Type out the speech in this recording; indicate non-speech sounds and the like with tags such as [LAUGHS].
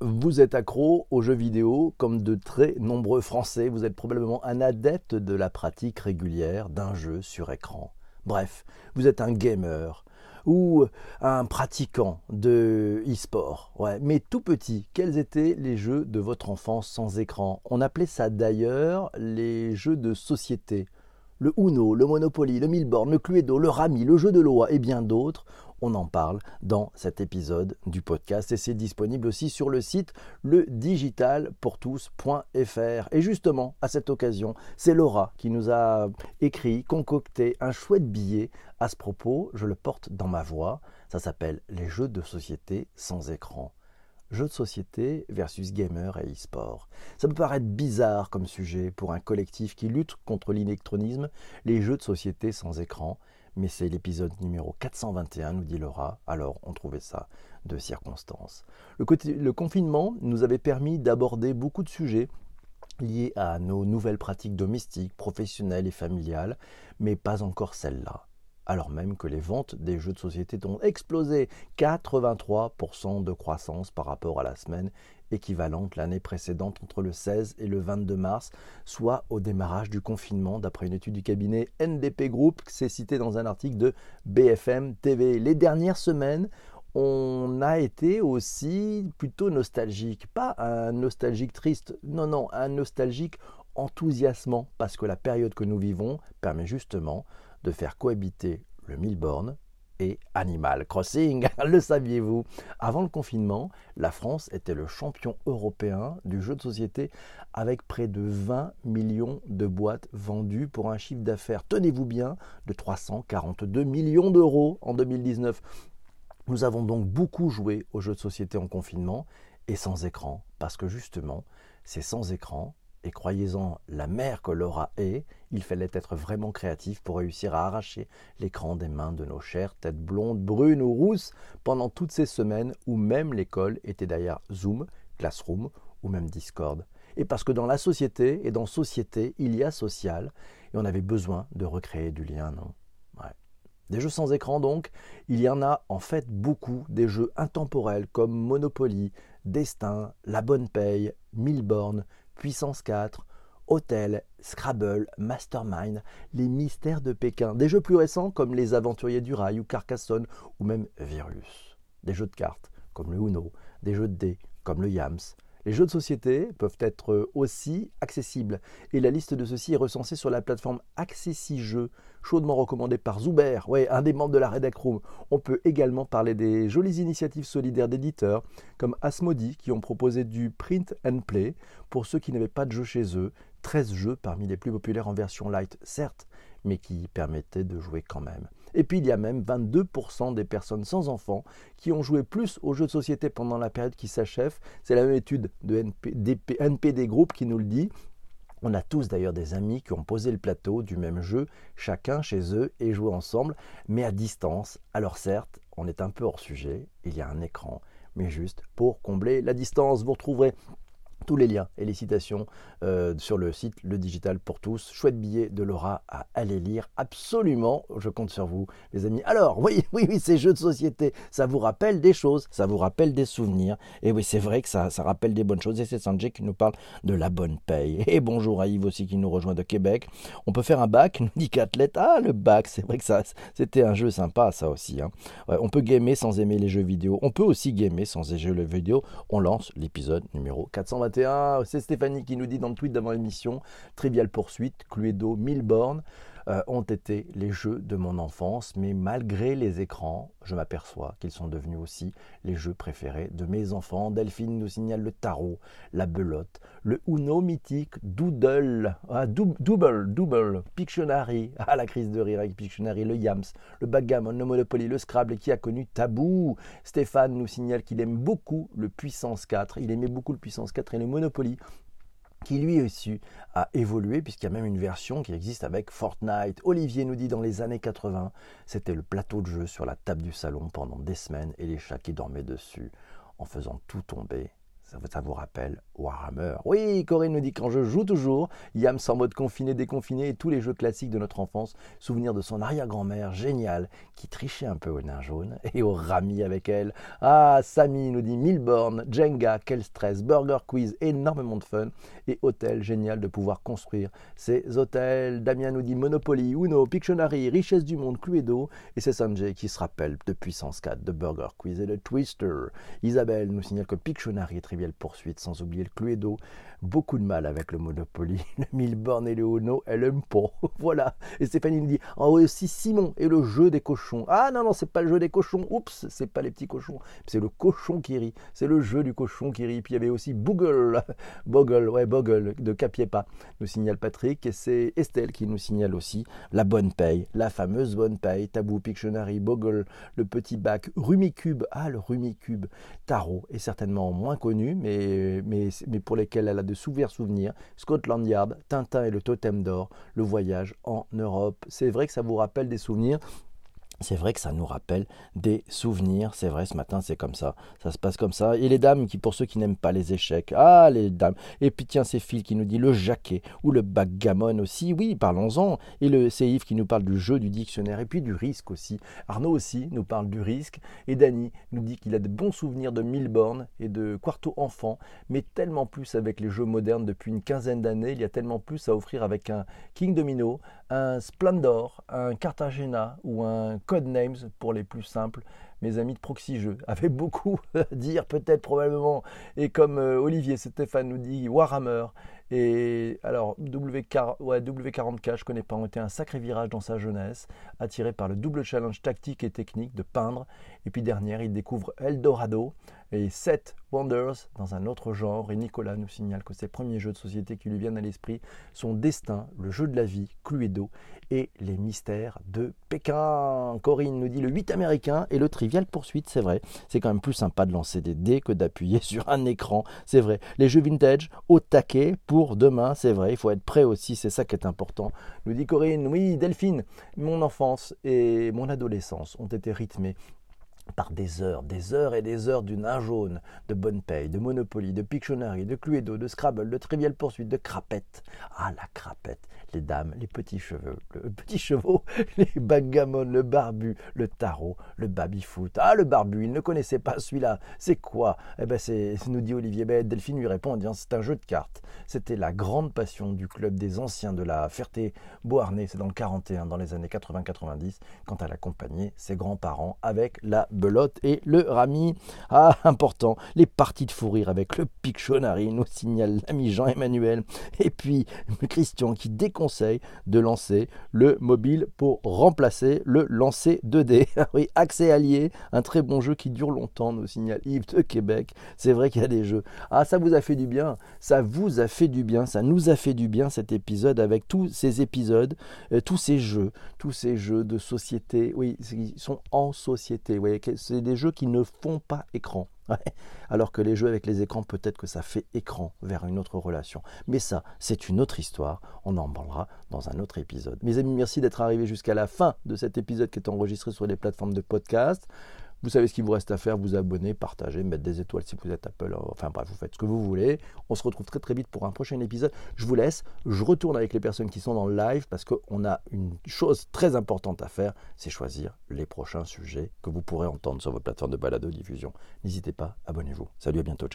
Vous êtes accro aux jeux vidéo comme de très nombreux Français. Vous êtes probablement un adepte de la pratique régulière d'un jeu sur écran. Bref, vous êtes un gamer ou un pratiquant de e-sport. Mais tout petit, quels étaient les jeux de votre enfance sans écran? On appelait ça d'ailleurs les jeux de société. Le Uno, le Monopoly, le Milborn, le Cluedo, le Rami, le jeu de loi et bien d'autres on en parle dans cet épisode du podcast et c'est disponible aussi sur le site ledigitalpourtous.fr. Et justement, à cette occasion, c'est Laura qui nous a écrit, concocté un chouette billet à ce propos. Je le porte dans ma voix. Ça s'appelle Les jeux de société sans écran. Jeux de société versus gamer et e-sport. Ça peut paraître bizarre comme sujet pour un collectif qui lutte contre l'électronisme, les jeux de société sans écran, mais c'est l'épisode numéro 421, nous dit Laura. Alors, on trouvait ça de circonstance. Le, confinement nous avait permis d'aborder beaucoup de sujets liés à nos nouvelles pratiques domestiques, professionnelles et familiales, mais pas encore celles-là alors même que les ventes des jeux de société ont explosé 83% de croissance par rapport à la semaine équivalente l'année précédente entre le 16 et le 22 mars, soit au démarrage du confinement, d'après une étude du cabinet NDP Group, c'est cité dans un article de BFM TV. Les dernières semaines, on a été aussi plutôt nostalgique, pas un nostalgique triste, non, non, un nostalgique enthousiasmant, parce que la période que nous vivons permet justement de faire cohabiter le Milborn et Animal Crossing. [LAUGHS] le saviez-vous? Avant le confinement, la France était le champion européen du jeu de société avec près de 20 millions de boîtes vendues pour un chiffre d'affaires, tenez-vous bien, de 342 millions d'euros en 2019. Nous avons donc beaucoup joué aux jeux de société en confinement et sans écran, parce que justement, c'est sans écran et croyez-en la mère que Laura est, il fallait être vraiment créatif pour réussir à arracher l'écran des mains de nos chères têtes blondes, brunes ou rousses pendant toutes ces semaines où même l'école était d'ailleurs Zoom, Classroom ou même Discord. Et parce que dans la société et dans société, il y a social et on avait besoin de recréer du lien, non? Des jeux sans écran donc, il y en a en fait beaucoup, des jeux intemporels comme Monopoly, Destin, La Bonne Paye, Mille Puissance 4, Hôtel, Scrabble, Mastermind, Les Mystères de Pékin, des jeux plus récents comme Les Aventuriers du Rail ou Carcassonne ou même Virus, des jeux de cartes comme le Uno, des jeux de dés comme le Yams, les jeux de société peuvent être aussi accessibles et la liste de ceux-ci est recensée sur la plateforme Accessi chaudement recommandée par Zuber, un des membres de la Redac Room. On peut également parler des jolies initiatives solidaires d'éditeurs comme Asmodi qui ont proposé du print and play pour ceux qui n'avaient pas de jeux chez eux, 13 jeux parmi les plus populaires en version light certes, mais qui permettaient de jouer quand même. Et puis il y a même 22% des personnes sans enfants qui ont joué plus aux jeux de société pendant la période qui s'achève. C'est la même étude de NPD Group qui nous le dit. On a tous d'ailleurs des amis qui ont posé le plateau du même jeu, chacun chez eux, et joué ensemble, mais à distance. Alors certes, on est un peu hors sujet, il y a un écran, mais juste pour combler la distance. Vous retrouverez tous les liens et les citations euh, sur le site Le Digital pour tous. Chouette billet de Laura à aller lire. Absolument, je compte sur vous, les amis. Alors, oui, [LAUGHS] oui, oui, ces jeux de société, ça vous rappelle des choses, ça vous rappelle des souvenirs. Et oui, c'est vrai que ça, ça rappelle des bonnes choses. Et c'est Sanjay qui nous parle de la bonne paye. [LAUGHS] Et bonjour à Yves aussi qui nous rejoint de Québec. On peut faire un bac, [LAUGHS] nous dit Catlette. Ah, le bac, c'est vrai que ça, c'était un jeu sympa, ça aussi. Hein. on peut gamer sans aimer les jeux vidéo. On peut aussi gamer sans aimer les jeux vidéo. On lance l'épisode numéro 421 c'est Stéphanie qui nous dit dans le tweet d'avant l'émission Trivial Poursuite, Cluedo, Milborn euh, ont été les jeux de mon enfance, mais malgré les écrans, je m'aperçois qu'ils sont devenus aussi les jeux préférés de mes enfants. Delphine nous signale le tarot, la belote, le Uno mythique, Doodle, ah, Double, Double, Pictionary, [LAUGHS] ah la crise de rire avec Pictionary, le Yams, le Backgammon, le Monopoly, le Scrabble qui a connu Tabou. Stéphane nous signale qu'il aime beaucoup le Puissance 4, il aimait beaucoup le Puissance 4 et le Monopoly qui lui aussi a évolué, puisqu'il y a même une version qui existe avec Fortnite. Olivier nous dit dans les années 80, c'était le plateau de jeu sur la table du salon pendant des semaines et les chats qui dormaient dessus en faisant tout tomber. Ça, vous rappelle Warhammer. Oui, Corinne nous dit quand je joue toujours, Yams en mode confiné, déconfiné et tous les jeux classiques de notre enfance. Souvenir de son arrière-grand-mère, génial, qui trichait un peu au nain jaune [LAUGHS] et au rami avec elle. Ah, Samy nous dit Milborn, Jenga, quel stress, Burger Quiz, énormément de fun et hôtel, génial de pouvoir construire ces hôtels. Damien nous dit Monopoly, Uno, Pictionary, Richesse du monde, Cluedo et c'est Sanjay qui se rappelle de Puissance 4, de Burger Quiz et de Twister. Isabelle nous signale que Pictionary est très poursuite, sans oublier le Cluedo. Beaucoup de mal avec le Monopoly, [LAUGHS] le Milborn et le Ono, elle aime pas. [LAUGHS] voilà. Et Stéphanie nous dit oh, aussi Simon et le jeu des cochons. Ah non, non, c'est pas le jeu des cochons. Oups, c'est pas les petits cochons. C'est le cochon qui rit. C'est le jeu du cochon qui rit. Puis il y avait aussi Boogle. [LAUGHS] Bogle, ouais, Bogle de Capiepa, nous signale Patrick. Et c'est Estelle qui nous signale aussi la bonne paye, la fameuse bonne paye. Tabou, Pictionary, Bogle, le petit bac, Rumicube. Ah, le Rumicube. Tarot est certainement moins connu, mais, mais, mais pour lesquels elle a de souvenirs souvenirs. Scotland Yard, Tintin et le Totem d'Or, le voyage en Europe. C'est vrai que ça vous rappelle des souvenirs c'est vrai que ça nous rappelle des souvenirs. C'est vrai, ce matin, c'est comme ça. Ça se passe comme ça. Et les dames, qui pour ceux qui n'aiment pas les échecs, ah, les dames. Et puis tiens, c'est Phil qui nous dit le jaquet ou le backgammon aussi. Oui, parlons-en. Et le, c'est Yves qui nous parle du jeu du dictionnaire et puis du risque aussi. Arnaud aussi nous parle du risque. Et Dany nous dit qu'il a de bons souvenirs de Milborn et de Quarto Enfant, mais tellement plus avec les jeux modernes depuis une quinzaine d'années. Il y a tellement plus à offrir avec un King Domino, un Splendor, un Cartagena ou un Codenames pour les plus simples. Mes amis de Proxy Jeux [LAUGHS] avaient beaucoup à dire, peut-être, probablement. Et comme euh, Olivier Stéphane nous dit, Warhammer. Et alors, W40K, je connais pas, ont été un sacré virage dans sa jeunesse, attiré par le double challenge tactique et technique de peindre. Et puis dernière, il découvre Eldorado et Set Wonders dans un autre genre. Et Nicolas nous signale que ses premiers jeux de société qui lui viennent à l'esprit sont Destin, le jeu de la vie, Cluedo et les mystères de Pékin. Corinne nous dit le 8 américain et le trivial poursuite, c'est vrai. C'est quand même plus sympa de lancer des dés que d'appuyer [LAUGHS] sur un écran, c'est vrai. Les jeux vintage au taquet pour demain, c'est vrai. Il faut être prêt aussi, c'est ça qui est important. Nous dit Corinne, oui, Delphine, mon enfance et mon adolescence ont été rythmées par des heures, des heures et des heures du nain jaune, de bonne paye, de Monopoly, de Pictionary, de Cluedo, de Scrabble, de Trivial Poursuite, de Crapette. Ah, la crapette, les dames, les petits cheveux, le [LAUGHS] petit chevaux, les backgammon, le barbu, le tarot, le baby-foot. Ah, le barbu, il ne connaissait pas celui-là. C'est quoi? Eh ben, c'est, nous dit Olivier. Ben, Delphine lui répond en disant c'est un jeu de cartes. C'était la grande passion du club des anciens de la Ferté-Beauharnais. C'est dans le 41, dans les années 80-90, quand elle accompagnait ses grands-parents avec la belote et le rami. Ah, important, les parties de fou rire avec le Pictionary, nous signale l'ami Jean-Emmanuel. Et puis, Christian qui déconseille de lancer le mobile pour remplacer le lancer 2D. [LAUGHS] Ah oui, accès allié, un très bon jeu qui dure longtemps, nous signale Yves de Québec. C'est vrai qu'il y a des jeux. Ah, ça vous a fait du bien, ça vous a fait du bien, ça nous a fait du bien cet épisode avec tous ces épisodes, euh, tous ces jeux, tous ces jeux de société. Oui, ils sont en société. C'est des jeux qui ne font pas écran. [LAUGHS] Alors que les jeux avec les écrans, peut-être que ça fait écran vers une autre relation. Mais ça, c'est une autre histoire. On en parlera dans un autre épisode. Mes amis, merci d'être arrivés jusqu'à la fin de cet épisode qui est enregistré sur les plateformes de podcast. Vous savez ce qu'il vous reste à faire, vous abonner, partager, mettre des étoiles si vous êtes Apple, enfin bref, vous faites ce que vous voulez. On se retrouve très très vite pour un prochain épisode. Je vous laisse, je retourne avec les personnes qui sont dans le live parce qu'on a une chose très importante à faire, c'est choisir les prochains sujets que vous pourrez entendre sur votre plateforme de balado diffusion. N'hésitez pas, abonnez-vous. Salut, à bientôt, ciao.